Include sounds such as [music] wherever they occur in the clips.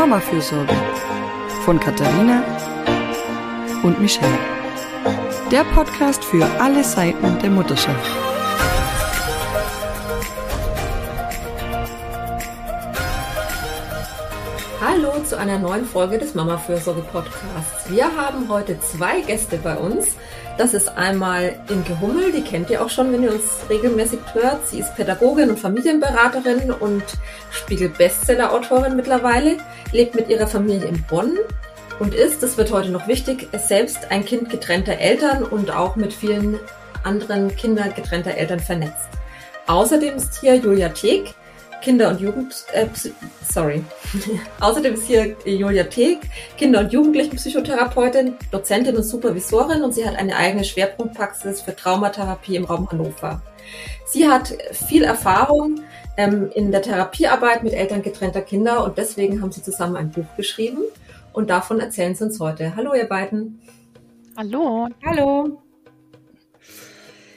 Mama-Fürsorge von Katharina und Michelle. Der Podcast für alle Seiten der Mutterschaft. Hallo zu einer neuen Folge des Mama-Fürsorge Podcasts. Wir haben heute zwei Gäste bei uns. Das ist einmal Inke Hummel, die kennt ihr auch schon, wenn ihr uns regelmäßig hört. Sie ist Pädagogin und Familienberaterin und Spiegel-Bestseller-Autorin mittlerweile, lebt mit ihrer Familie in Bonn und ist, das wird heute noch wichtig, selbst ein Kind getrennter Eltern und auch mit vielen anderen Kindern getrennter Eltern vernetzt. Außerdem ist hier Julia Teek, Kinder- und Jugend, äh, sorry. [laughs] Außerdem ist hier Julia Teek, Kinder- und Jugendlichenpsychotherapeutin, Dozentin und Supervisorin und sie hat eine eigene Schwerpunktpraxis für Traumatherapie im Raum Hannover. Sie hat viel Erfahrung ähm, in der Therapiearbeit mit Eltern getrennter Kinder und deswegen haben sie zusammen ein Buch geschrieben und davon erzählen sie uns heute. Hallo ihr beiden. Hallo. Hallo.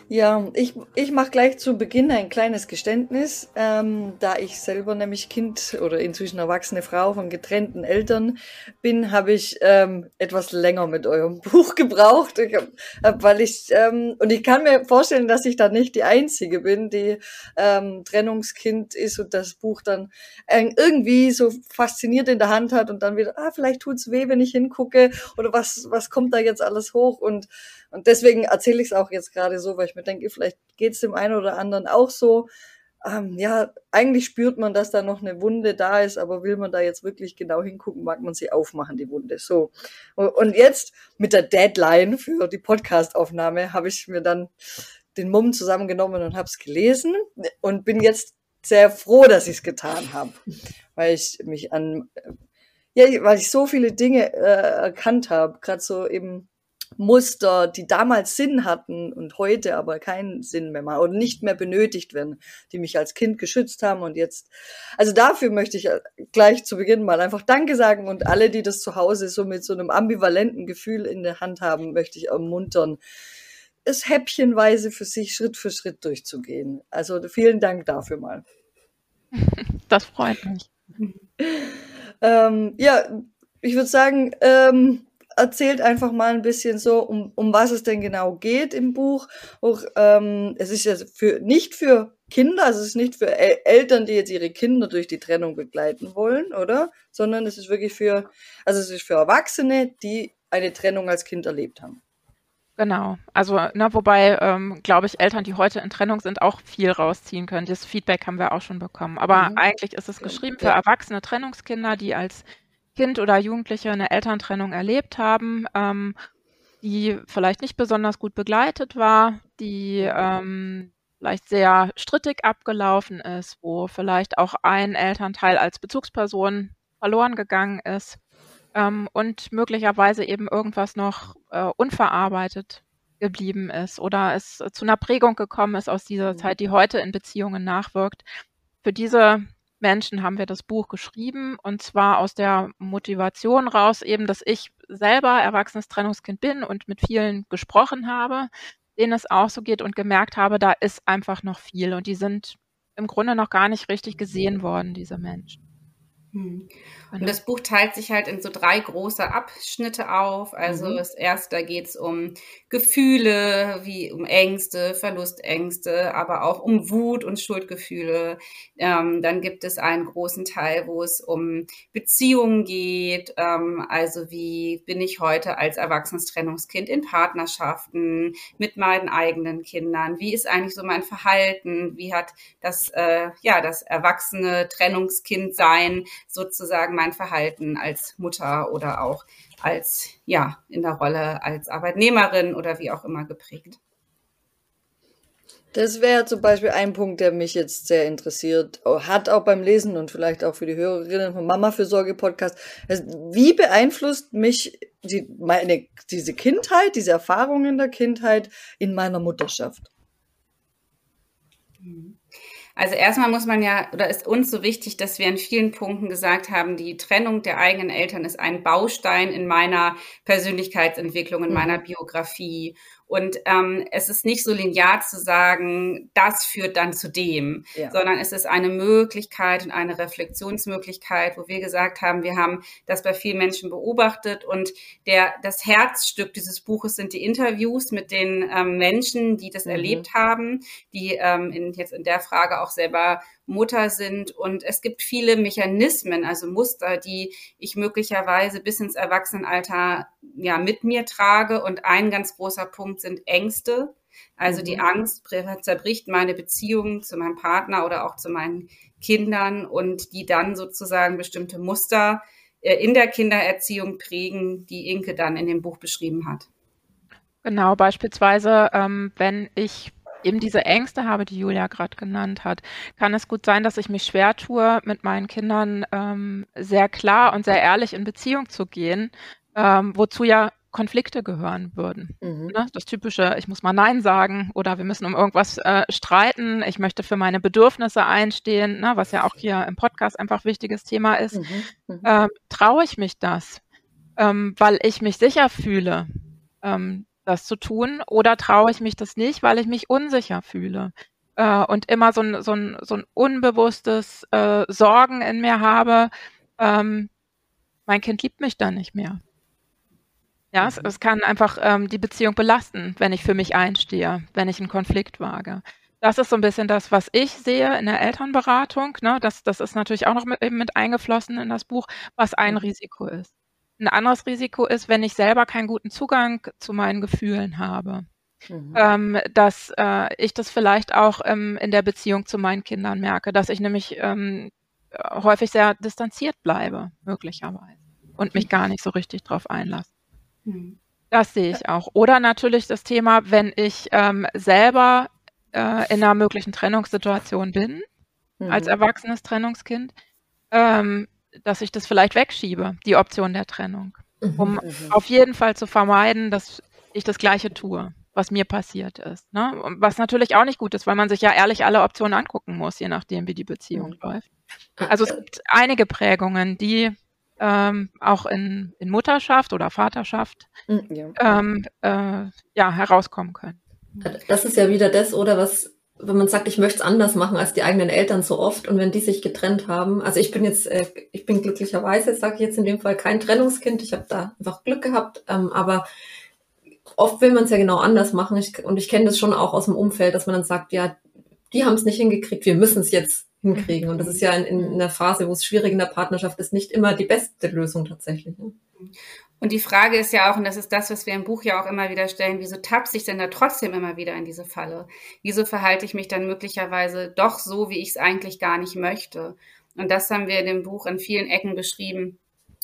Ja, ich, ich mache gleich zu Beginn ein kleines Geständnis, ähm, da ich selber nämlich Kind oder inzwischen erwachsene Frau von getrennten Eltern bin, habe ich ähm, etwas länger mit eurem [laughs] Buch gebraucht, ich hab, weil ich ähm, und ich kann mir vorstellen, dass ich da nicht die einzige bin, die ähm, Trennungskind ist und das Buch dann äh, irgendwie so fasziniert in der Hand hat und dann wieder, ah, vielleicht tut's weh, wenn ich hingucke oder was was kommt da jetzt alles hoch? Und und deswegen erzähle ich es auch jetzt gerade so, weil ich mir denke, vielleicht geht es dem einen oder anderen auch so. Ähm, ja, eigentlich spürt man, dass da noch eine Wunde da ist, aber will man da jetzt wirklich genau hingucken, mag man sie aufmachen, die Wunde. So. Und jetzt mit der Deadline für die Podcastaufnahme habe ich mir dann den Mumm zusammengenommen und habe es gelesen und bin jetzt sehr froh, dass ich es getan habe, weil ich mich an, ja, weil ich so viele Dinge äh, erkannt habe, gerade so eben Muster, die damals Sinn hatten und heute aber keinen Sinn mehr machen oder nicht mehr benötigt werden, die mich als Kind geschützt haben und jetzt, also dafür möchte ich gleich zu Beginn mal einfach Danke sagen und alle, die das zu Hause so mit so einem ambivalenten Gefühl in der Hand haben, möchte ich ermuntern, es häppchenweise für sich Schritt für Schritt durchzugehen. Also vielen Dank dafür mal. [laughs] Das freut mich. [laughs] ähm, ja, ich würde sagen, ähm, erzählt einfach mal ein bisschen so, um, um was es denn genau geht im Buch. Auch, ähm, es ist ja für, nicht für Kinder, also es ist nicht für El Eltern, die jetzt ihre Kinder durch die Trennung begleiten wollen, oder? Sondern es ist wirklich für, also es ist für Erwachsene, die eine Trennung als Kind erlebt haben. Genau. Also, ne, wobei, ähm, glaube ich, Eltern, die heute in Trennung sind, auch viel rausziehen können. Das Feedback haben wir auch schon bekommen. Aber mhm. eigentlich ist es geschrieben ja. für erwachsene Trennungskinder, die als Kind oder Jugendliche eine Elterntrennung erlebt haben, ähm, die vielleicht nicht besonders gut begleitet war, die ähm, vielleicht sehr strittig abgelaufen ist, wo vielleicht auch ein Elternteil als Bezugsperson verloren gegangen ist ähm, und möglicherweise eben irgendwas noch äh, unverarbeitet geblieben ist oder es zu einer Prägung gekommen ist aus dieser mhm. Zeit, die heute in Beziehungen nachwirkt. Für diese Menschen haben wir das Buch geschrieben und zwar aus der Motivation raus eben, dass ich selber erwachsenes Trennungskind bin und mit vielen gesprochen habe, denen es auch so geht und gemerkt habe, da ist einfach noch viel und die sind im Grunde noch gar nicht richtig gesehen worden, diese Menschen. Hm. Und das Buch teilt sich halt in so drei große Abschnitte auf. Also mhm. das erste, da geht es um Gefühle, wie um Ängste, Verlustängste, aber auch um Wut und Schuldgefühle. Ähm, dann gibt es einen großen Teil, wo es um Beziehungen geht. Ähm, also wie bin ich heute als erwachsenes Trennungskind in Partnerschaften mit meinen eigenen Kindern? Wie ist eigentlich so mein Verhalten? Wie hat das, äh, ja, das erwachsene Trennungskind sein sozusagen mein Verhalten als Mutter oder auch als, ja, in der Rolle als Arbeitnehmerin oder wie auch immer geprägt. Das wäre zum Beispiel ein Punkt, der mich jetzt sehr interessiert, hat auch beim Lesen und vielleicht auch für die Hörerinnen vom Mama für Sorge Podcast. Wie beeinflusst mich die, meine, diese Kindheit, diese Erfahrungen der Kindheit in meiner Mutterschaft? Mhm. Also erstmal muss man ja, oder ist uns so wichtig, dass wir in vielen Punkten gesagt haben, die Trennung der eigenen Eltern ist ein Baustein in meiner Persönlichkeitsentwicklung, in mhm. meiner Biografie. Und ähm, es ist nicht so linear zu sagen, das führt dann zu dem, ja. sondern es ist eine Möglichkeit und eine Reflexionsmöglichkeit, wo wir gesagt haben, wir haben das bei vielen Menschen beobachtet und der, das Herzstück dieses Buches sind die Interviews mit den ähm, Menschen, die das mhm. erlebt haben, die ähm, in, jetzt in der Frage auch selber Mutter sind. Und es gibt viele Mechanismen, also Muster, die ich möglicherweise bis ins Erwachsenenalter ja mit mir trage. Und ein ganz großer Punkt sind Ängste. Also mhm. die Angst zerbricht meine Beziehung zu meinem Partner oder auch zu meinen Kindern und die dann sozusagen bestimmte Muster äh, in der Kindererziehung prägen, die Inke dann in dem Buch beschrieben hat. Genau, beispielsweise, ähm, wenn ich eben diese Ängste habe, die Julia gerade genannt hat, kann es gut sein, dass ich mich schwer tue, mit meinen Kindern ähm, sehr klar und sehr ehrlich in Beziehung zu gehen, ähm, wozu ja Konflikte gehören würden. Mhm. Ne? Das typische, ich muss mal Nein sagen oder wir müssen um irgendwas äh, streiten, ich möchte für meine Bedürfnisse einstehen, ne? was ja auch hier im Podcast einfach wichtiges Thema ist. Mhm. Mhm. Ähm, traue ich mich das, ähm, weil ich mich sicher fühle, ähm, das zu tun oder traue ich mich das nicht, weil ich mich unsicher fühle äh, und immer so ein, so ein, so ein unbewusstes äh, Sorgen in mir habe, ähm, mein Kind liebt mich dann nicht mehr. Ja, es, mhm. es kann einfach ähm, die Beziehung belasten, wenn ich für mich einstehe, wenn ich einen Konflikt wage. Das ist so ein bisschen das, was ich sehe in der Elternberatung. Ne? Das, das ist natürlich auch noch mit, eben mit eingeflossen in das Buch, was ein. Risiko ist. Ein anderes Risiko ist, wenn ich selber keinen guten Zugang zu meinen Gefühlen habe. Mhm. Ähm, dass äh, ich das vielleicht auch ähm, in der Beziehung zu meinen Kindern merke, dass ich nämlich ähm, häufig sehr distanziert bleibe, möglicherweise, und mich gar nicht so richtig drauf einlasse. Mhm. Das sehe ich auch. Oder natürlich das Thema, wenn ich ähm, selber äh, in einer möglichen Trennungssituation bin, mhm. als erwachsenes Trennungskind, ähm, dass ich das vielleicht wegschiebe, die Option der Trennung, mhm, um mhm. auf jeden Fall zu vermeiden, dass ich das Gleiche tue, was mir passiert ist. Ne? Was natürlich auch nicht gut ist, weil man sich ja ehrlich alle Optionen angucken muss, je nachdem, wie die Beziehung mhm. läuft. Also es gibt einige Prägungen, die ähm, auch in, in Mutterschaft oder Vaterschaft mhm, ja. Ähm, äh, ja, herauskommen können. Das ist ja wieder das, oder was wenn man sagt, ich möchte es anders machen als die eigenen Eltern so oft und wenn die sich getrennt haben, also ich bin jetzt, äh, ich bin glücklicherweise, sage ich jetzt in dem Fall, kein Trennungskind, ich habe da einfach Glück gehabt, ähm, aber oft will man es ja genau anders machen ich, und ich kenne das schon auch aus dem Umfeld, dass man dann sagt, ja, die haben es nicht hingekriegt, wir müssen es jetzt hinkriegen und das ist ja in, in einer Phase, wo es schwierig in der Partnerschaft ist, nicht immer die beste Lösung tatsächlich. Ne? Und die Frage ist ja auch, und das ist das, was wir im Buch ja auch immer wieder stellen, wieso tapse ich denn da trotzdem immer wieder in diese Falle? Wieso verhalte ich mich dann möglicherweise doch so, wie ich es eigentlich gar nicht möchte? Und das haben wir in dem Buch in vielen Ecken beschrieben.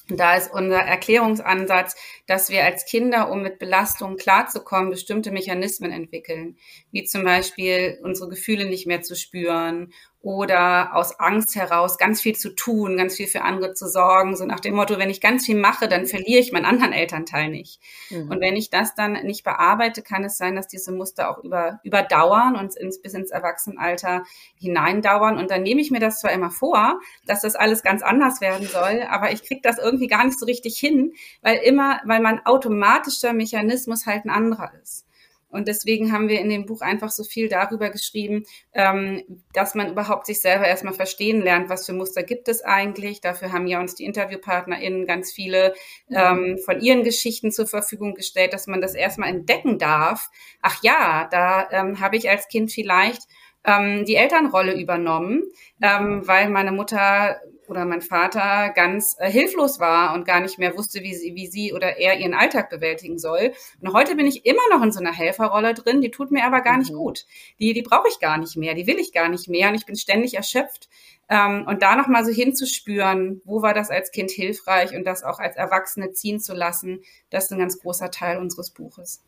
Und da ist unser Erklärungsansatz, dass wir als Kinder, um mit Belastungen klarzukommen, bestimmte Mechanismen entwickeln, wie zum Beispiel unsere Gefühle nicht mehr zu spüren oder aus Angst heraus ganz viel zu tun, ganz viel für andere zu sorgen, so nach dem Motto, wenn ich ganz viel mache, dann verliere ich meinen anderen Elternteil nicht. Mhm. Und wenn ich das dann nicht bearbeite, kann es sein, dass diese Muster auch über, überdauern und ins, bis ins Erwachsenenalter hineindauern. Und dann nehme ich mir das zwar immer vor, dass das alles ganz anders werden soll, aber ich kriege das irgendwie gar nicht so richtig hin, weil immer, weil mein automatischer Mechanismus halt ein anderer ist. Und deswegen haben wir in dem Buch einfach so viel darüber geschrieben, ähm, dass man überhaupt sich selber erstmal verstehen lernt, was für Muster gibt es eigentlich. Dafür haben ja uns die InterviewpartnerInnen ganz viele ähm, von ihren Geschichten zur Verfügung gestellt, dass man das erstmal entdecken darf. Ach ja, da ähm, habe ich als Kind vielleicht ähm, die Elternrolle übernommen, ähm, weil meine Mutter oder mein Vater ganz äh, hilflos war und gar nicht mehr wusste, wie sie, wie sie oder er ihren Alltag bewältigen soll. Und heute bin ich immer noch in so einer Helferrolle drin, die tut mir aber gar nicht mhm. gut. Die, die brauche ich gar nicht mehr, die will ich gar nicht mehr und ich bin ständig erschöpft. Ähm, und da nochmal so hinzuspüren, wo war das als Kind hilfreich und das auch als Erwachsene ziehen zu lassen, das ist ein ganz großer Teil unseres Buches.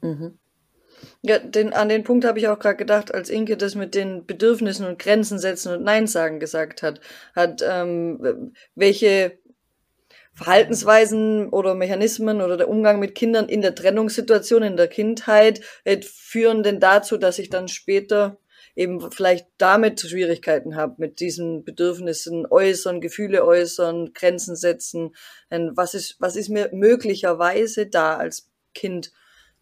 Mhm. Ja, den, an den Punkt habe ich auch gerade gedacht, als Inke das mit den Bedürfnissen und Grenzen setzen und Nein sagen gesagt hat. Hat ähm, welche Verhaltensweisen oder Mechanismen oder der Umgang mit Kindern in der Trennungssituation in der Kindheit äh, führen denn dazu, dass ich dann später eben vielleicht damit Schwierigkeiten habe, mit diesen Bedürfnissen äußern, Gefühle äußern, Grenzen setzen. Was ist, was ist mir möglicherweise da als Kind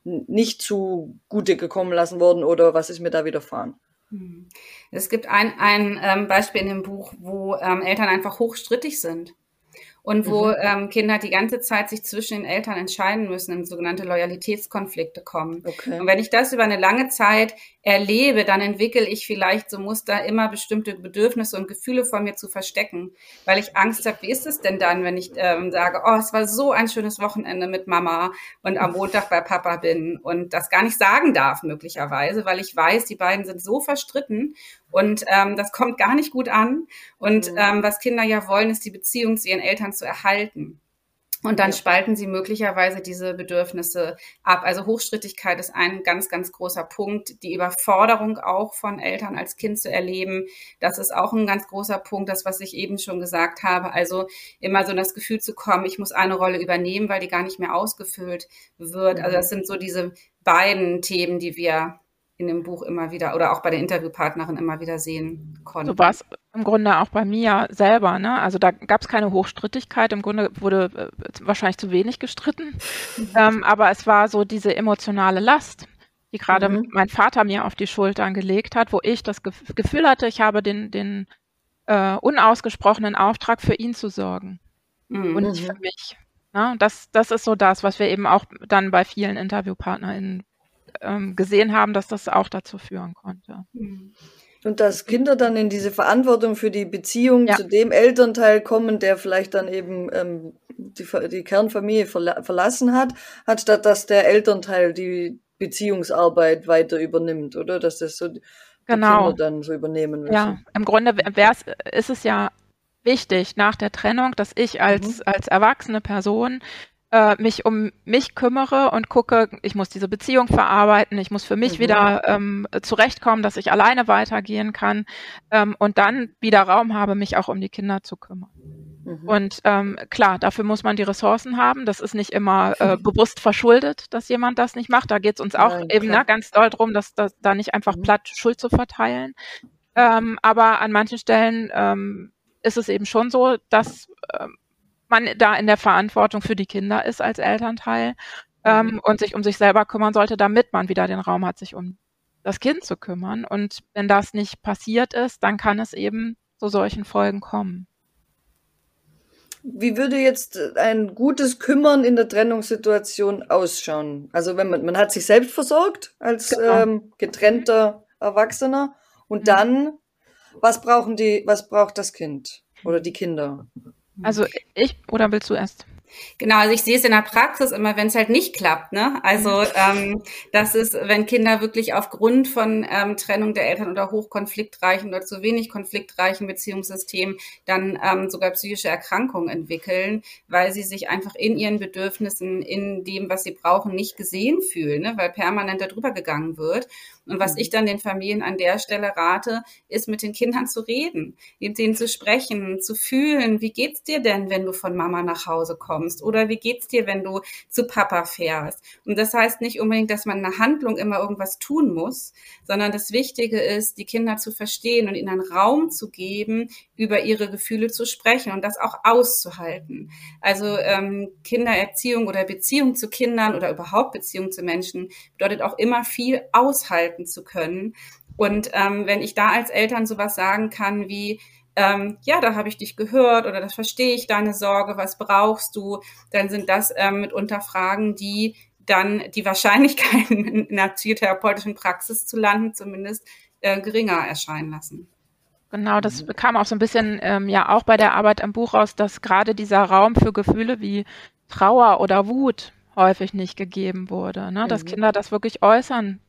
nicht zu Gute gekommen lassen worden oder was ist mir da widerfahren? Hm. Es gibt ein, ein ähm, Beispiel in dem Buch, wo ähm, Eltern einfach hochstrittig sind und wo mhm. ähm, Kinder die ganze Zeit sich zwischen den Eltern entscheiden müssen, in sogenannte Loyalitätskonflikte kommen. Okay. Und wenn ich das über eine lange Zeit erlebe, dann entwickle ich vielleicht so Muster, immer bestimmte Bedürfnisse und Gefühle von mir zu verstecken, weil ich Angst habe, wie ist es denn dann, wenn ich ähm, sage, oh, es war so ein schönes Wochenende mit Mama und am Montag bei Papa bin und das gar nicht sagen darf möglicherweise, weil ich weiß, die beiden sind so verstritten und ähm, das kommt gar nicht gut an. Und mhm. ähm, was Kinder ja wollen, ist die Beziehung zu ihren Eltern zu erhalten. Und dann ja. spalten sie möglicherweise diese Bedürfnisse ab. Also Hochstrittigkeit ist ein ganz, ganz großer Punkt. Die Überforderung auch von Eltern als Kind zu erleben, das ist auch ein ganz großer Punkt. Das, was ich eben schon gesagt habe. Also immer so das Gefühl zu kommen, ich muss eine Rolle übernehmen, weil die gar nicht mehr ausgefüllt wird. Also das sind so diese beiden Themen, die wir in dem Buch immer wieder oder auch bei der Interviewpartnerin immer wieder sehen konnte. So war es im Grunde auch bei mir selber. Ne? Also da gab es keine Hochstrittigkeit. Im Grunde wurde äh, wahrscheinlich zu wenig gestritten. [laughs] Ähm, aber es war so diese emotionale Last, die gerade mhm. mein Vater mir auf die Schultern gelegt hat, wo ich das Gefühl hatte, ich habe den, den äh, unausgesprochenen Auftrag, für ihn zu sorgen. Mhm. Und nicht für mich. Ne? Das, das ist so das, was wir eben auch dann bei vielen InterviewpartnerInnen ähm, gesehen haben, dass das auch dazu führen konnte. Mhm. Und dass Kinder dann in diese Verantwortung für die Beziehung ja. zu dem Elternteil kommen, der vielleicht dann eben ähm, die, die Kernfamilie verla verlassen hat, anstatt dass der Elternteil die Beziehungsarbeit weiter übernimmt, oder? Dass das so genau. Kinder dann so übernehmen müssen. Ja, im Grunde ist es ja wichtig nach der Trennung, dass ich als, mhm. als erwachsene Person äh, mich um mich kümmere und gucke, ich muss diese Beziehung verarbeiten, ich muss für mich mhm. wieder ähm, zurechtkommen, dass ich alleine weitergehen kann ähm, und dann wieder Raum habe, mich auch um die Kinder zu kümmern. Mhm. Und ähm, klar, dafür muss man die Ressourcen haben. Das ist nicht immer äh, bewusst verschuldet, dass jemand das nicht macht. Da geht es uns auch Nein, eben ne, ganz doll drum, dass, dass da nicht einfach mhm. platt Schuld zu verteilen. Ähm, aber an manchen Stellen ähm, ist es eben schon so, dass ähm, man da in der Verantwortung für die Kinder ist als Elternteil ähm, mhm. und sich um sich selber kümmern sollte, damit man wieder den Raum hat, sich um das Kind zu kümmern. Und wenn das nicht passiert ist, dann kann es eben zu solchen Folgen kommen. Wie würde jetzt ein gutes Kümmern in der Trennungssituation ausschauen? Also wenn man, man hat sich selbst versorgt als genau. ähm, getrennter Erwachsener und mhm. dann, was brauchen die, was braucht das Kind oder die Kinder? Also ich, oder willst du erst? Genau, also ich sehe es in der Praxis immer, wenn es halt nicht klappt. Ne? Also mhm. ähm, das ist, wenn Kinder wirklich aufgrund von ähm, Trennung der Eltern oder hochkonfliktreichen oder zu wenig konfliktreichen Beziehungssystemen dann ähm, sogar psychische Erkrankungen entwickeln, weil sie sich einfach in ihren Bedürfnissen, in dem, was sie brauchen, nicht gesehen fühlen, ne? weil permanent darüber gegangen wird. Und was ich dann den Familien an der Stelle rate, ist mit den Kindern zu reden, mit denen zu sprechen, zu fühlen, wie geht's dir denn, wenn du von Mama nach Hause kommst? Oder wie geht's dir, wenn du zu Papa fährst? Und das heißt nicht unbedingt, dass man eine Handlung immer irgendwas tun muss, sondern das Wichtige ist, die Kinder zu verstehen und ihnen einen Raum zu geben, über ihre Gefühle zu sprechen und das auch auszuhalten. Also ähm, Kindererziehung oder Beziehung zu Kindern oder überhaupt Beziehung zu Menschen bedeutet auch immer viel aushalten zu können. Und ähm, wenn ich da als Eltern sowas sagen kann wie, ähm, ja, da habe ich dich gehört oder das verstehe ich deine Sorge, was brauchst du, dann sind das ähm, mitunter Fragen, die dann die Wahrscheinlichkeit [laughs] in einer psychotherapeutischen Praxis zu landen zumindest äh, geringer erscheinen lassen. Genau, das mhm. kam auch so ein bisschen ähm, ja auch bei der Arbeit am Buch raus, dass gerade dieser Raum für Gefühle wie Trauer oder Wut häufig nicht gegeben wurde, ne? dass mhm. Kinder das wirklich äußern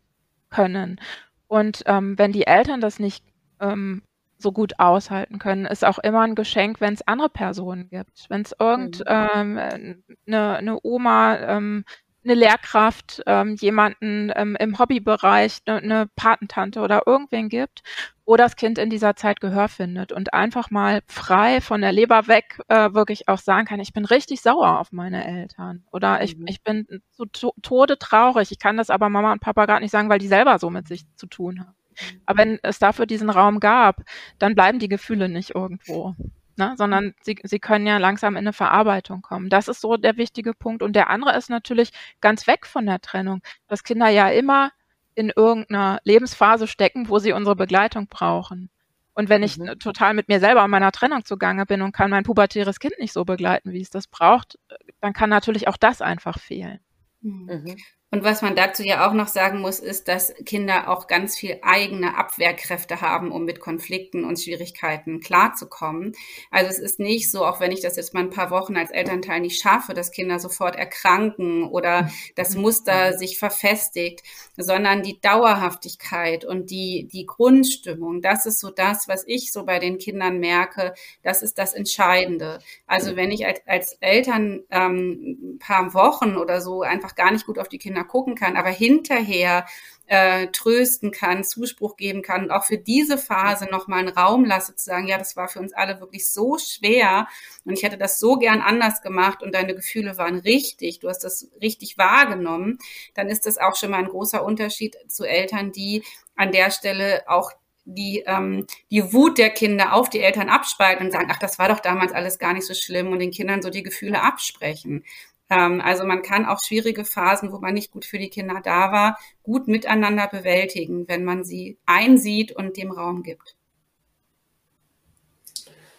können. Und ähm, wenn die Eltern das nicht ähm, so gut aushalten können, ist auch immer ein Geschenk, wenn es andere Personen gibt. Wenn es irgendeine mhm. ähm, ne Oma, ähm, eine Lehrkraft, ähm, jemanden ähm, im Hobbybereich, eine, eine Patentante oder irgendwen gibt, wo das Kind in dieser Zeit Gehör findet und einfach mal frei von der Leber weg äh, wirklich auch sagen kann, ich bin richtig sauer auf meine Eltern oder ich, mhm. ich bin zu to Tode traurig. Ich kann das aber Mama und Papa gar nicht sagen, weil die selber so mit sich zu tun haben. Mhm. Aber wenn es dafür diesen Raum gab, dann bleiben die Gefühle nicht irgendwo. ne? sondern sie, sie können ja langsam in eine Verarbeitung kommen. Das ist so der wichtige Punkt. Und der andere ist natürlich ganz weg von der Trennung, dass Kinder ja immer in irgendeiner Lebensphase stecken, wo sie unsere Begleitung brauchen. Und wenn ich mhm. total mit mir selber und meiner Trennung zugange bin und kann mein pubertäres Kind nicht so begleiten, wie es das braucht, dann kann natürlich auch das einfach fehlen. Mhm. Und was man dazu ja auch noch sagen muss, ist, dass Kinder auch ganz viel eigene Abwehrkräfte haben, um mit Konflikten und Schwierigkeiten klarzukommen. Also es ist nicht so, auch wenn ich das jetzt mal ein paar Wochen als Elternteil nicht schaffe, dass Kinder sofort erkranken oder das Muster sich verfestigt, sondern die Dauerhaftigkeit und die, die Grundstimmung, das ist so das, was ich so bei den Kindern merke, das ist das Entscheidende. Also wenn ich als, als Eltern ähm, ein paar Wochen oder so einfach gar nicht gut auf die Kinder gucken kann, aber hinterher äh, trösten kann, Zuspruch geben kann und auch für diese Phase nochmal einen Raum lasse, zu sagen, ja, das war für uns alle wirklich so schwer und ich hätte das so gern anders gemacht und deine Gefühle waren richtig, du hast das richtig wahrgenommen, dann ist das auch schon mal ein großer Unterschied zu Eltern, die an der Stelle auch die, ähm, die Wut der Kinder auf die Eltern abspalten und sagen, ach, das war doch damals alles gar nicht so schlimm und den Kindern so die Gefühle absprechen. Ähm, also man kann auch schwierige Phasen, wo man nicht gut für die Kinder da war, gut miteinander bewältigen, wenn man sie einsieht und dem Raum gibt.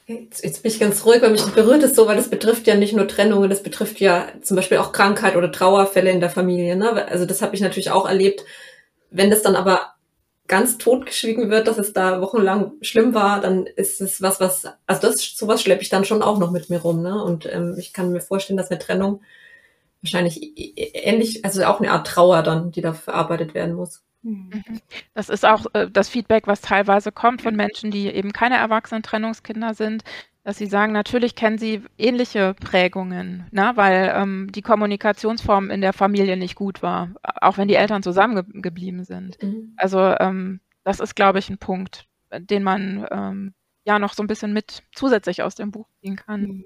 Jetzt, jetzt bin ich ganz ruhig, weil mich berührt es so, weil das betrifft ja nicht nur Trennungen, das betrifft ja zum Beispiel auch Krankheit oder Trauerfälle in der Familie. Ne? Also das habe ich natürlich auch erlebt. Wenn das dann aber ganz totgeschwiegen wird, dass es da wochenlang schlimm war, dann ist es was, was, also das, sowas schleppe ich dann schon auch noch mit mir rum, ne? Und ähm, ich kann mir vorstellen, dass eine Trennung wahrscheinlich ähnlich, also auch eine Art Trauer dann, die da verarbeitet werden muss. Mhm. Das ist auch äh, das Feedback, was teilweise kommt von Menschen, die eben keine erwachsenen Trennungskinder sind, dass sie sagen, natürlich kennen sie ähnliche Prägungen, ne? weil ähm, die Kommunikationsform in der Familie nicht gut war, auch wenn die Eltern zusammengeblieben sind. Mhm. Also ähm, das ist, glaube ich, ein Punkt, den man ähm, ja noch so ein bisschen mit zusätzlich aus dem Buch ziehen kann. Mhm.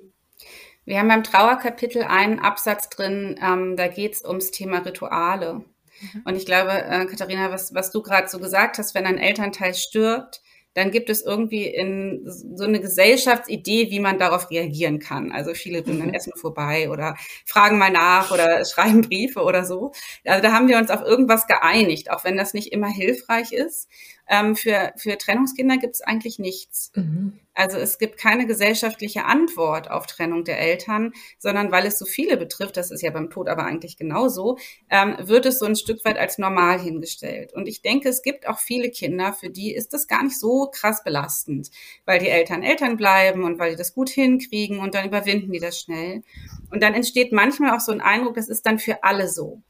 Wir haben beim Trauerkapitel einen Absatz drin, ähm, da geht es ums Thema Rituale. Mhm. Und ich glaube, äh, Katharina, was, was du gerade so gesagt hast, wenn ein Elternteil stirbt, dann gibt es irgendwie in so eine Gesellschaftsidee, wie man darauf reagieren kann. Also viele bringen dann mhm. Essen vorbei oder fragen mal nach oder [laughs] schreiben Briefe oder so. Also da haben wir uns auf irgendwas geeinigt, auch wenn das nicht immer hilfreich ist. Ähm, für, für Trennungskinder gibt es eigentlich nichts. Mhm. Also es gibt keine gesellschaftliche Antwort auf Trennung der Eltern, sondern weil es so viele betrifft, das ist ja beim Tod aber eigentlich genauso, ähm, wird es so ein Stück weit als normal hingestellt. Und ich denke, es gibt auch viele Kinder, für die ist das gar nicht so krass belastend, weil die Eltern Eltern bleiben und weil die das gut hinkriegen und dann überwinden die das schnell. Und dann entsteht manchmal auch so ein Eindruck, das ist dann für alle so.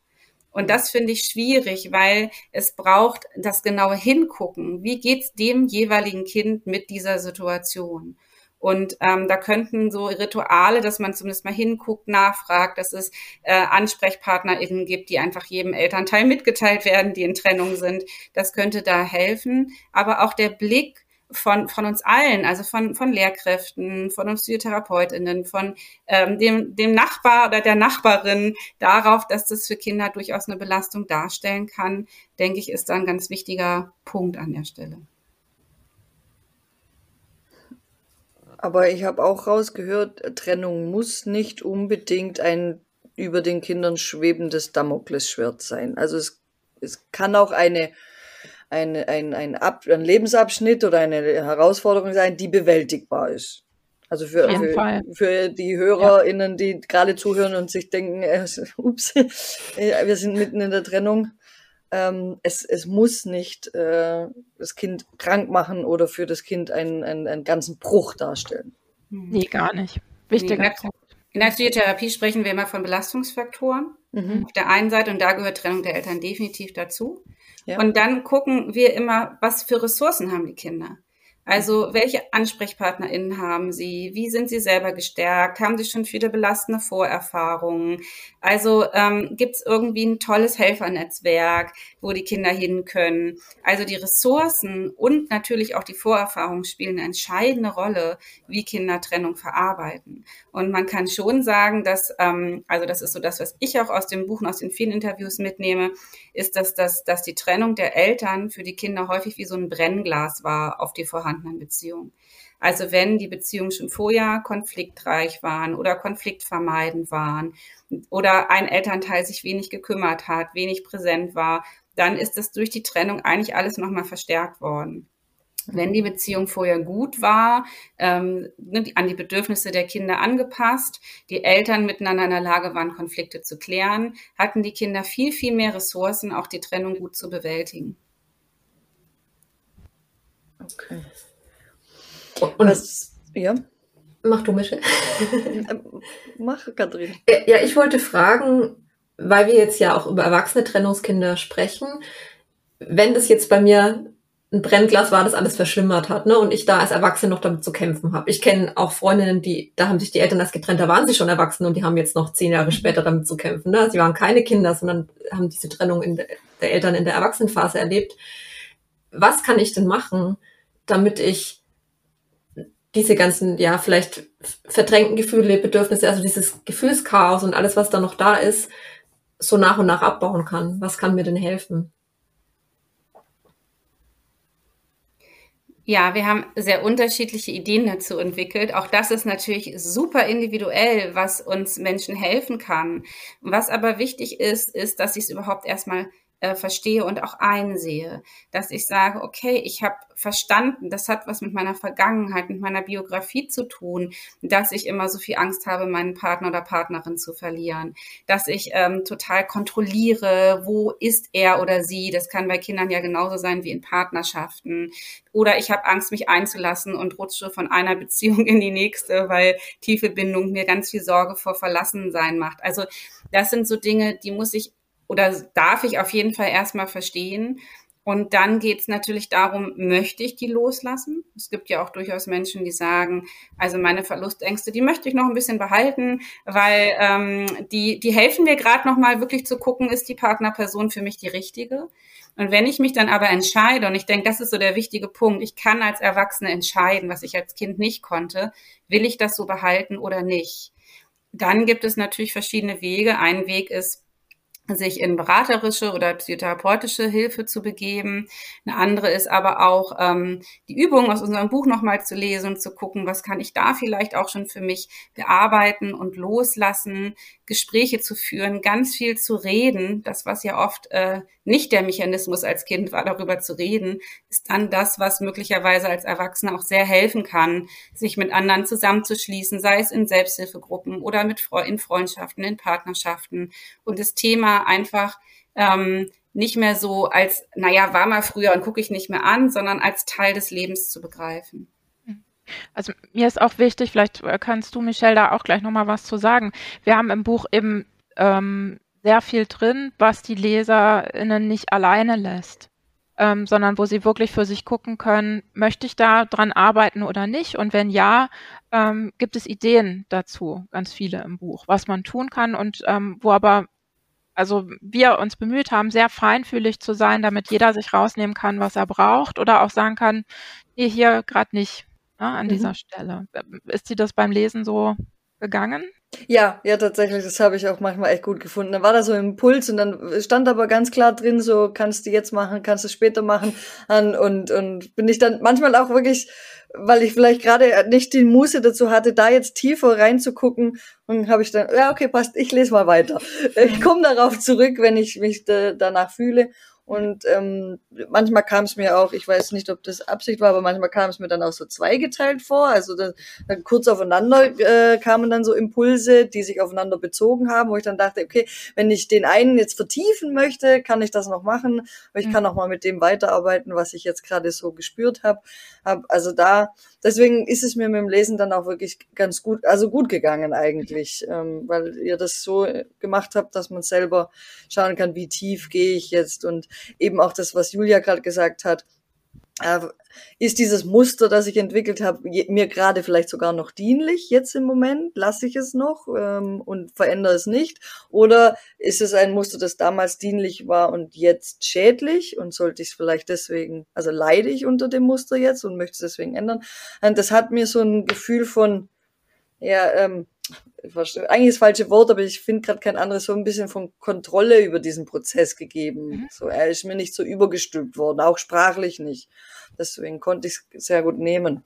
Und das finde ich schwierig, weil es braucht das genaue Hingucken. Wie geht's dem jeweiligen Kind mit dieser Situation? Und ähm, da könnten so Rituale, dass man zumindest mal hinguckt, nachfragt, dass es äh, AnsprechpartnerInnen gibt, die einfach jedem Elternteil mitgeteilt werden, die in Trennung sind. Das könnte da helfen. Aber auch der Blick von, von uns allen, also von, von Lehrkräften, von uns PhysiotherapeutInnen, von ähm, dem, dem Nachbar oder der Nachbarin darauf, dass das für Kinder durchaus eine Belastung darstellen kann, denke ich, ist da ein ganz wichtiger Punkt an der Stelle. Aber ich habe auch rausgehört, Trennung muss nicht unbedingt ein über den Kindern schwebendes Damoklesschwert sein. Also es, es kann auch eine ein, ein, ein, Ab ein Lebensabschnitt oder eine Herausforderung sein, die bewältigbar ist. Also für, für, für, die HörerInnen, die gerade zuhören und sich denken, äh, [laughs] ups, äh, wir sind mitten in der Trennung. Ähm, es, es muss nicht äh, das Kind krank machen oder für das Kind einen, einen, einen ganzen Bruch darstellen. Nee, gar nicht. Wichtiger nee, Punkt. In der Psychotherapie sprechen wir immer von Belastungsfaktoren mhm. auf der einen Seite und da gehört Trennung der Eltern definitiv dazu. Ja. Und dann gucken wir immer, was für Ressourcen haben die Kinder. Also welche AnsprechpartnerInnen haben Sie? Wie sind Sie selber gestärkt? Haben Sie schon viele belastende Vorerfahrungen? Also ähm, gibt es irgendwie ein tolles Helfernetzwerk, wo die Kinder hin können? Also die Ressourcen und natürlich auch die Vorerfahrungen spielen eine entscheidende Rolle, wie Kinder Trennung verarbeiten. Und man kann schon sagen, dass, ähm, also das ist so das, was ich auch aus dem Buch und aus den vielen Interviews mitnehme, ist, dass, dass, dass die Trennung der Eltern für die Kinder häufig wie so ein Brennglas war auf die vorhandenen Beziehungen. Also wenn die Beziehungen schon vorher konfliktreich waren oder konfliktvermeidend waren oder ein Elternteil sich wenig gekümmert hat, wenig präsent war, dann ist es durch die Trennung eigentlich alles nochmal verstärkt worden. Wenn die Beziehung vorher gut war, ähm, ne, an die Bedürfnisse der Kinder angepasst, die Eltern miteinander in der Lage waren, Konflikte zu klären, hatten die Kinder viel, viel mehr Ressourcen, auch die Trennung gut zu bewältigen. Okay. Und Was, ja. Mach du, Michel. Ähm, mach, Katrin. Ja, ich wollte fragen, weil wir jetzt ja auch über erwachsene Trennungskinder sprechen, wenn das jetzt bei mir ein Brennglas war, das alles verschlimmert hat, ne? Und ich da als Erwachsene noch damit zu kämpfen habe. Ich kenne auch Freundinnen, die, da haben sich die Eltern das getrennt, da waren sie schon erwachsen und die haben jetzt noch zehn Jahre später damit zu kämpfen. Ne? Sie waren keine Kinder, sondern haben diese Trennung in der, der Eltern in der Erwachsenenphase erlebt. Was kann ich denn machen, damit ich diese ganzen, ja, vielleicht verdrängten Gefühle, Bedürfnisse, also dieses Gefühlschaos und alles, was da noch da ist, so nach und nach abbauen kann? Was kann mir denn helfen? Ja, wir haben sehr unterschiedliche Ideen dazu entwickelt. Auch das ist natürlich super individuell, was uns Menschen helfen kann. Was aber wichtig ist, ist, dass ich es überhaupt erstmal äh, verstehe und auch einsehe, dass ich sage, okay, ich habe verstanden, das hat was mit meiner Vergangenheit, mit meiner Biografie zu tun, dass ich immer so viel Angst habe, meinen Partner oder Partnerin zu verlieren, dass ich ähm, total kontrolliere, wo ist er oder sie, das kann bei Kindern ja genauso sein wie in Partnerschaften, oder ich habe Angst, mich einzulassen und rutsche von einer [laughs] Beziehung in die nächste, weil tiefe Bindung mir ganz viel Sorge vor Verlassensein macht. Also das sind so Dinge, die muss ich oder darf ich auf jeden Fall erstmal verstehen. Und dann geht es natürlich darum, möchte ich die loslassen? Es gibt ja auch durchaus Menschen, die sagen, also meine Verlustängste, die möchte ich noch ein bisschen behalten, weil ähm, die, die helfen mir gerade noch mal wirklich zu gucken, ist die Partnerperson für mich die richtige? Und wenn ich mich dann aber entscheide, und ich denke, das ist so der wichtige Punkt, ich kann als Erwachsene entscheiden, was ich als Kind nicht konnte, will ich das so behalten oder nicht? Dann gibt es natürlich verschiedene Wege. Ein Weg ist, sich in beraterische oder psychotherapeutische Hilfe zu begeben. Eine andere ist aber auch ähm, die Übung aus unserem Buch nochmal zu lesen und zu gucken, was kann ich da vielleicht auch schon für mich bearbeiten und loslassen, Gespräche zu führen, ganz viel zu reden. Das, was ja oft äh, nicht der Mechanismus als Kind war, darüber zu reden, ist dann das, was möglicherweise als Erwachsener auch sehr helfen kann, sich mit anderen zusammenzuschließen, sei es in Selbsthilfegruppen oder mit in Freundschaften, in Partnerschaften und das Thema einfach ähm, nicht mehr so als, naja, war mal früher und gucke ich nicht mehr an, sondern als Teil des Lebens zu begreifen. Also mir ist auch wichtig, vielleicht äh, kannst du, Michelle, da auch gleich nochmal was zu sagen. Wir haben im Buch eben ähm, sehr viel drin, was die LeserInnen nicht alleine lässt, ähm, sondern wo sie wirklich für sich gucken können, möchte ich da dran arbeiten oder nicht? Und wenn ja, ähm, gibt es Ideen dazu, ganz viele im Buch, was man tun kann und ähm, wo aber also wir uns bemüht haben, sehr feinfühlig zu sein, damit jeder sich rausnehmen kann, was er braucht oder auch sagen kann, nee, hier gerade nicht ne, an mhm. dieser Stelle. Ist dir das beim Lesen so gegangen? Ja, ja, tatsächlich, das habe ich auch manchmal echt gut gefunden. Dann war da so ein Impuls und dann stand aber ganz klar drin, so kannst du jetzt machen, kannst du später machen. Und, und bin ich dann manchmal auch wirklich, weil ich vielleicht gerade nicht die Muße dazu hatte, da jetzt tiefer reinzugucken, und habe ich dann, ja, okay, passt, ich lese mal weiter. Ich komme darauf zurück, wenn ich mich da, danach fühle. Und ähm, manchmal kam es mir auch, ich weiß nicht, ob das Absicht war, aber manchmal kam es mir dann auch so zweigeteilt vor. Also da, dann kurz aufeinander äh, kamen dann so Impulse, die sich aufeinander bezogen haben, wo ich dann dachte, okay, wenn ich den einen jetzt vertiefen möchte, kann ich das noch machen, aber ich mhm. kann auch mal mit dem weiterarbeiten, was ich jetzt gerade so gespürt habe. Hab, also da, deswegen ist es mir mit dem Lesen dann auch wirklich ganz gut, also gut gegangen eigentlich, ähm, weil ihr das so gemacht habt, dass man selber schauen kann, wie tief gehe ich jetzt und eben auch das, was Julia gerade gesagt hat, äh, ist dieses Muster, das ich entwickelt habe, mir gerade vielleicht sogar noch dienlich jetzt im Moment? Lasse ich es noch ähm, und verändere es nicht? Oder ist es ein Muster, das damals dienlich war und jetzt schädlich und sollte ich es vielleicht deswegen, also leide ich unter dem Muster jetzt und möchte es deswegen ändern? Und das hat mir so ein Gefühl von, ja, ähm, eigentlich das falsche Wort, aber ich finde gerade kein anderes, so ein bisschen von Kontrolle über diesen Prozess gegeben. Mhm. So, er ist mir nicht so übergestülpt worden, auch sprachlich nicht. Deswegen konnte ich es sehr gut nehmen.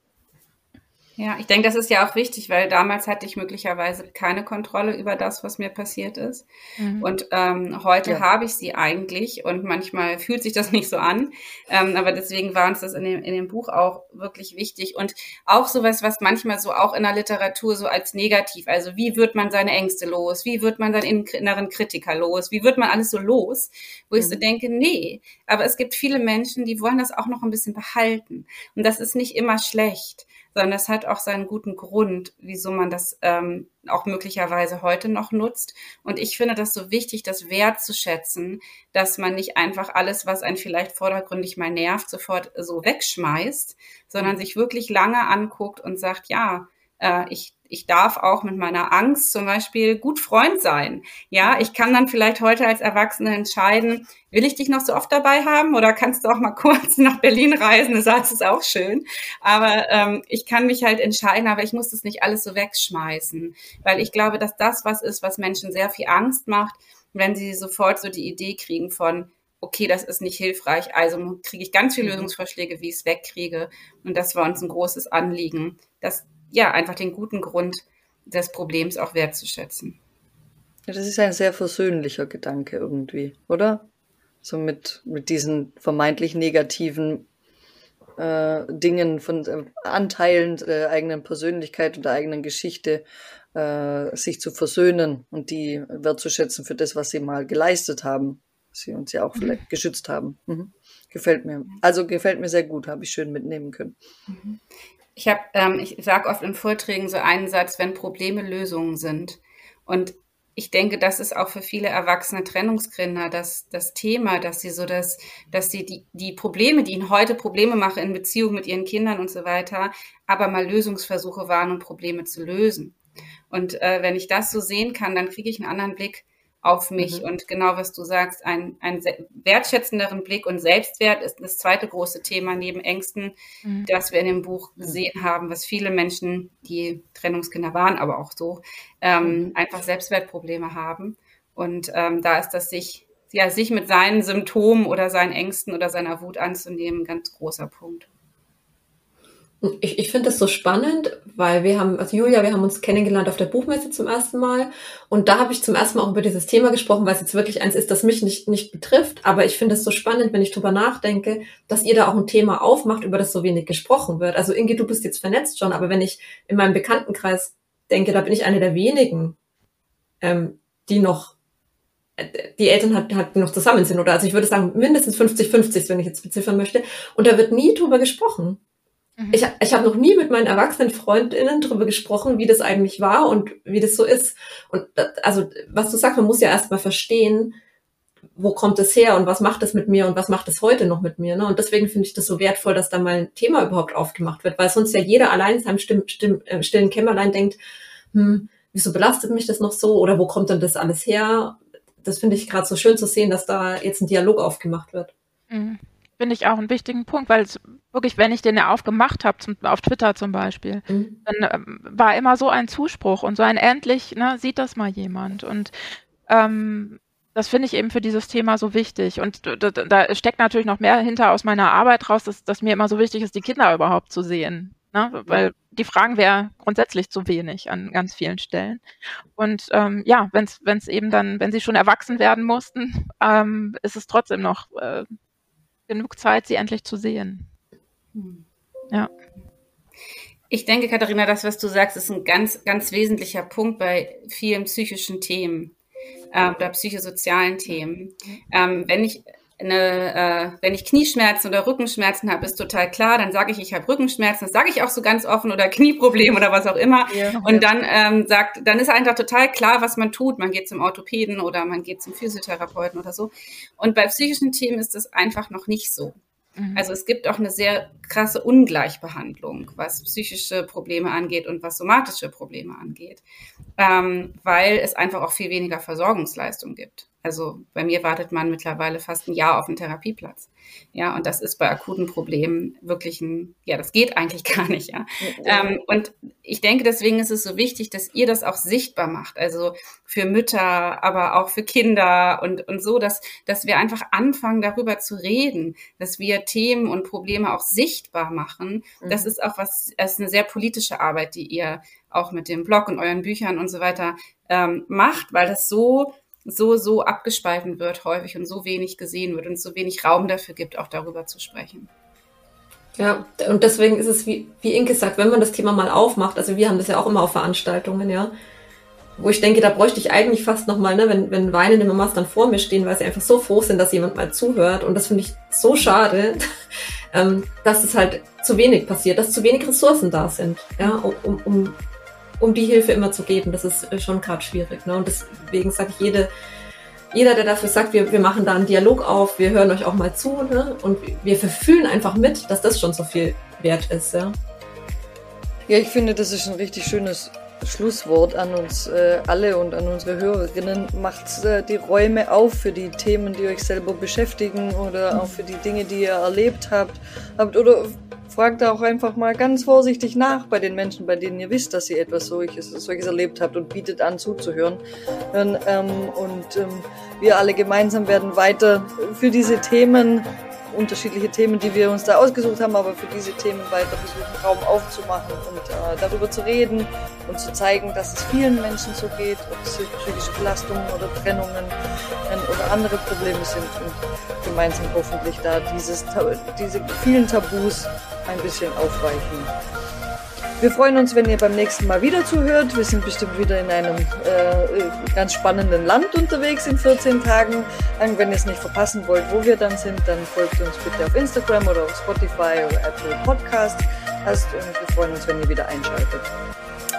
Ja, ich denke, das ist ja auch wichtig, weil damals hatte ich möglicherweise keine Kontrolle über das, was mir passiert ist. Mhm. Und ähm, heute ja. habe ich sie eigentlich und manchmal fühlt sich das [laughs] nicht so an. Ähm, aber deswegen war uns das in dem, in dem Buch auch wirklich wichtig. Und auch sowas, was manchmal so auch in der Literatur so als negativ, also wie wird man seine Ängste los? Wie wird man seinen inneren Kritiker los? Wie wird man alles so los? Wo mhm. ich so mhm. denke, nee, aber es gibt viele Menschen, die wollen das auch noch ein bisschen behalten. Und das ist nicht immer schlecht sondern es hat auch seinen guten Grund, wieso man das ähm, auch möglicherweise heute noch nutzt. Und ich finde das so wichtig, das wertzuschätzen, dass man nicht einfach alles, was einen vielleicht vordergründig mal nervt, sofort so wegschmeißt, sondern sich wirklich lange anguckt und sagt, ja, äh, ich ich darf auch mit meiner Angst zum Beispiel gut Freund sein. Ja, ich kann dann vielleicht heute als Erwachsene entscheiden, will ich dich noch so oft dabei haben oder kannst du auch mal [laughs] kurz nach Berlin reisen? Das ist auch schön. Aber ähm, ich kann mich halt entscheiden, aber ich muss das nicht alles so wegschmeißen, weil ich glaube, dass das was ist, was Menschen sehr viel Angst macht, wenn sie sofort so die Idee kriegen von, okay, das ist nicht hilfreich, also kriege ich ganz viele mhm. Lösungsvorschläge, wie ich es wegkriege. Und das war uns ein großes Anliegen, dass ja, einfach den guten Grund des Problems auch wertzuschätzen. Ja, das ist ein sehr versöhnlicher Gedanke irgendwie, oder? So mit, mit diesen vermeintlich negativen äh, Dingen von äh, Anteilen der eigenen Persönlichkeit und der eigenen Geschichte äh, sich zu versöhnen und die wertzuschätzen für das, was sie mal geleistet haben. Sie uns ja auch mhm. vielleicht geschützt haben. Mhm. Gefällt mir. Also gefällt mir sehr gut, habe ich schön mitnehmen können. Ich habe, ähm, ich sage oft in Vorträgen so einen Satz, wenn Probleme Lösungen sind. Und ich denke, das ist auch für viele erwachsene Trennungskinder das, das Thema, dass sie so das, dass sie die, die Probleme, die ihnen heute Probleme machen in Beziehung mit ihren Kindern und so weiter, aber mal Lösungsversuche waren, um Probleme zu lösen. Und äh, wenn ich das so sehen kann, dann kriege ich einen anderen Blick auf mich. Mhm. Und genau was du sagst, ein, ein wertschätzenderen Blick und Selbstwert ist das zweite große Thema neben Ängsten, mhm. das wir in dem Buch gesehen haben, was viele Menschen, die Trennungskinder waren, aber auch so, ähm, mhm. einfach Selbstwertprobleme haben. Und ähm, da ist das sich, ja, sich mit seinen Symptomen oder seinen Ängsten oder seiner Wut anzunehmen, ein ganz großer Punkt. Ich, ich finde das so spannend, weil wir haben, also Julia, wir haben uns kennengelernt auf der Buchmesse zum ersten Mal und da habe ich zum ersten Mal auch über dieses Thema gesprochen, weil es jetzt wirklich eins ist, das mich nicht, nicht betrifft, aber ich finde es so spannend, wenn ich drüber nachdenke, dass ihr da auch ein Thema aufmacht, über das so wenig gesprochen wird. Also Inge, du bist jetzt vernetzt schon, aber wenn ich in meinem Bekanntenkreis denke, da bin ich eine der wenigen, ähm, die noch äh, die Eltern halt, halt noch zusammen sind oder also ich würde sagen mindestens 50-50, wenn ich jetzt beziffern möchte und da wird nie drüber gesprochen. Mhm. Ich, ich habe noch nie mit meinen erwachsenen Freundinnen darüber gesprochen, wie das eigentlich war und wie das so ist. Und das, also, was du sagst, man muss ja erstmal verstehen, wo kommt es her und was macht es mit mir und was macht es heute noch mit mir. Ne? Und deswegen finde ich das so wertvoll, dass da mal ein Thema überhaupt aufgemacht wird, weil sonst ja jeder allein in seinem stimm, stimm, äh, stillen Kämmerlein denkt, hm, wieso belastet mich das noch so oder wo kommt denn das alles her? Das finde ich gerade so schön zu sehen, dass da jetzt ein Dialog aufgemacht wird. Mhm finde ich auch einen wichtigen Punkt, weil es wirklich, wenn ich den ja aufgemacht habe, auf Twitter zum Beispiel, mhm. dann ähm, war immer so ein Zuspruch und so ein endlich, ne, sieht das mal jemand. Und ähm, das finde ich eben für dieses Thema so wichtig. Und da, da, steckt natürlich noch mehr hinter aus meiner Arbeit raus, dass, dass mir immer so wichtig ist, die Kinder überhaupt zu sehen. Ne? Weil die Fragen wäre grundsätzlich zu wenig an ganz vielen Stellen. Und ähm, ja, wenn es eben dann, wenn sie schon erwachsen werden mussten, ähm, ist es trotzdem noch äh, genug Zeit, sie endlich zu sehen. Hm. Ja. Ich denke, Katharina, das, was du sagst, ist ein ganz, ganz wesentlicher Punkt bei vielen psychischen Themen äh, oder psychosozialen Themen. Ähm, wenn ich eine, äh, wenn ich Knieschmerzen oder Rückenschmerzen habe, ist total klar, dann sage ich, ich habe Rückenschmerzen, das sage ich auch so ganz offen oder [laughs] Knieproblem oder was auch immer. Ja, und ja. dann ähm, sagt, dann ist einfach total klar, was man tut. Man geht zum Orthopäden oder man geht zum Physiotherapeuten oder so. Und bei psychischen Themen ist das einfach noch nicht so. Mhm. Also es gibt auch eine sehr krasse Ungleichbehandlung, was psychische Probleme angeht und was somatische Probleme angeht, ähm, weil es einfach auch viel weniger Versorgungsleistung gibt Also bei mir wartet man mittlerweile fast ein Jahr auf einen Therapieplatz. Ja, und das ist bei akuten Problemen wirklich ein, ja, das geht eigentlich [laughs] gar nicht, ja. Ähm, und ich denke, deswegen ist es so wichtig, dass ihr das auch sichtbar macht. Also für Mütter, aber auch für Kinder und, und so, dass, dass wir einfach anfangen, darüber zu reden, dass wir Themen und Probleme auch sichtbar machen. Mhm. Das ist auch was, es ist eine sehr politische Arbeit, die ihr auch mit dem Blog und euren Büchern und so weiter ähm, macht, weil das so so, so abgespalten wird häufig und so wenig gesehen wird und so wenig Raum dafür gibt, auch darüber zu sprechen. Ja, und deswegen ist es, wie, wie Inke sagt, wenn man das Thema mal aufmacht, also wir haben das ja auch immer auf Veranstaltungen, ja, wo ich denke, da bräuchte ich eigentlich fast nochmal, ne, wenn, wenn weinende Mamas dann vor mir stehen, weil sie einfach so froh sind, dass jemand mal zuhört. Und das finde ich so schade, [laughs] ähm, dass es halt zu wenig passiert, dass zu wenig Ressourcen da sind, ja, um, um um die Hilfe immer zu geben. Das ist äh, schon gerade schwierig. Ne? Und deswegen sage ich, jede, jeder, der dafür sagt, wir, wir machen da einen Dialog auf, wir hören euch auch mal zu ne? und wir verfühlen einfach mit, dass das schon so viel wert ist. Ja, ja ich finde, das ist ein richtig schönes Schlusswort an uns äh, alle und an unsere Hörerinnen. Macht äh, die Räume auf für die Themen, die euch selber beschäftigen oder auch für die Dinge, die ihr erlebt habt, habt oder fragt auch einfach mal ganz vorsichtig nach bei den Menschen, bei denen ihr wisst, dass ihr etwas solches, solches erlebt habt und bietet an zuzuhören. Und, ähm, und ähm, wir alle gemeinsam werden weiter für diese Themen unterschiedliche Themen, die wir uns da ausgesucht haben, aber für diese Themen weiter versuchen, Raum aufzumachen und äh, darüber zu reden und zu zeigen, dass es vielen Menschen so geht, ob es psychische Belastungen oder Trennungen äh, oder andere Probleme sind und gemeinsam hoffentlich da dieses, diese vielen Tabus ein bisschen aufweichen. Wir freuen uns, wenn ihr beim nächsten Mal wieder zuhört. Wir sind bestimmt wieder in einem äh, ganz spannenden Land unterwegs in 14 Tagen. Wenn ihr es nicht verpassen wollt, wo wir dann sind, dann folgt uns bitte auf Instagram oder auf Spotify oder Apple Podcast. Hast und wir freuen uns, wenn ihr wieder einschaltet.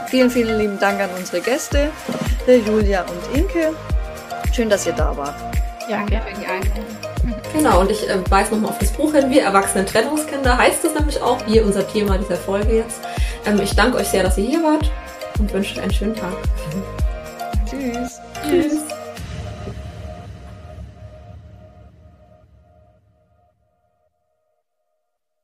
Vielen, vielen lieben Dank an unsere Gäste, Julia und Inke. Schön, dass ihr da wart. Ja, danke für die Einladung. Genau, und ich äh, weise nochmal auf das Buch hin, Wir Erwachsene Trennungskinder, heißt es nämlich auch, wie unser Thema dieser Folge jetzt. Ähm, ich danke euch sehr, dass ihr hier wart und wünsche einen schönen Tag. Tschüss. Tschüss.